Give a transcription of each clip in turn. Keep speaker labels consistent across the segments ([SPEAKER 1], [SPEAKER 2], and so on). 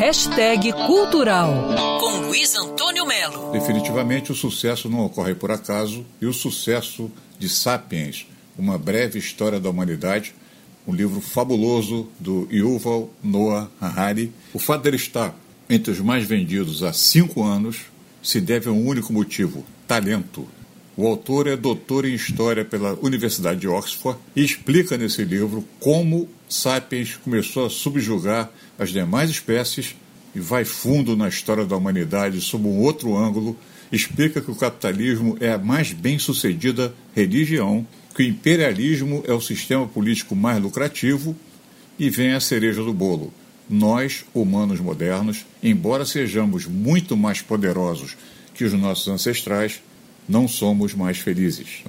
[SPEAKER 1] Hashtag Cultural, com Luiz Antônio Melo.
[SPEAKER 2] Definitivamente o sucesso não ocorre por acaso e o sucesso de Sapiens, uma breve história da humanidade, um livro fabuloso do Yuval Noah Harari. O fato dele estar entre os mais vendidos há cinco anos se deve a um único motivo: talento. O autor é doutor em História pela Universidade de Oxford e explica nesse livro como Sapiens começou a subjugar as demais espécies e vai fundo na história da humanidade sob um outro ângulo, explica que o capitalismo é a mais bem-sucedida religião, que o imperialismo é o sistema político mais lucrativo e vem a cereja do bolo. Nós, humanos modernos, embora sejamos muito mais poderosos que os nossos ancestrais, não somos mais felizes.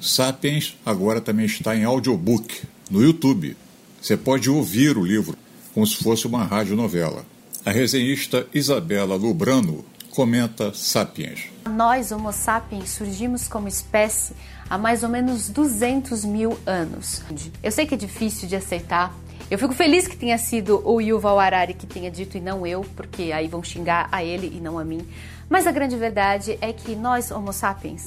[SPEAKER 2] Sapiens agora também está em audiobook no YouTube. Você pode ouvir o livro como se fosse uma radionovela. A resenhista Isabela Lubrano comenta Sapiens.
[SPEAKER 3] Nós, Homo sapiens, surgimos como espécie há mais ou menos 200 mil anos. Eu sei que é difícil de aceitar. Eu fico feliz que tenha sido o Yuval Harari que tenha dito e não eu, porque aí vão xingar a ele e não a mim. Mas a grande verdade é que nós, Homo sapiens,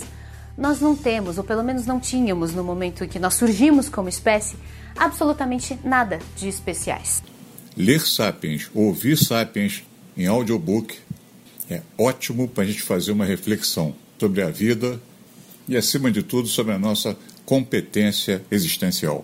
[SPEAKER 3] nós não temos, ou pelo menos não tínhamos no momento em que nós surgimos como espécie, absolutamente nada de especiais.
[SPEAKER 2] Ler Sapiens, ouvir Sapiens em audiobook é ótimo para a gente fazer uma reflexão sobre a vida e, acima de tudo, sobre a nossa competência existencial.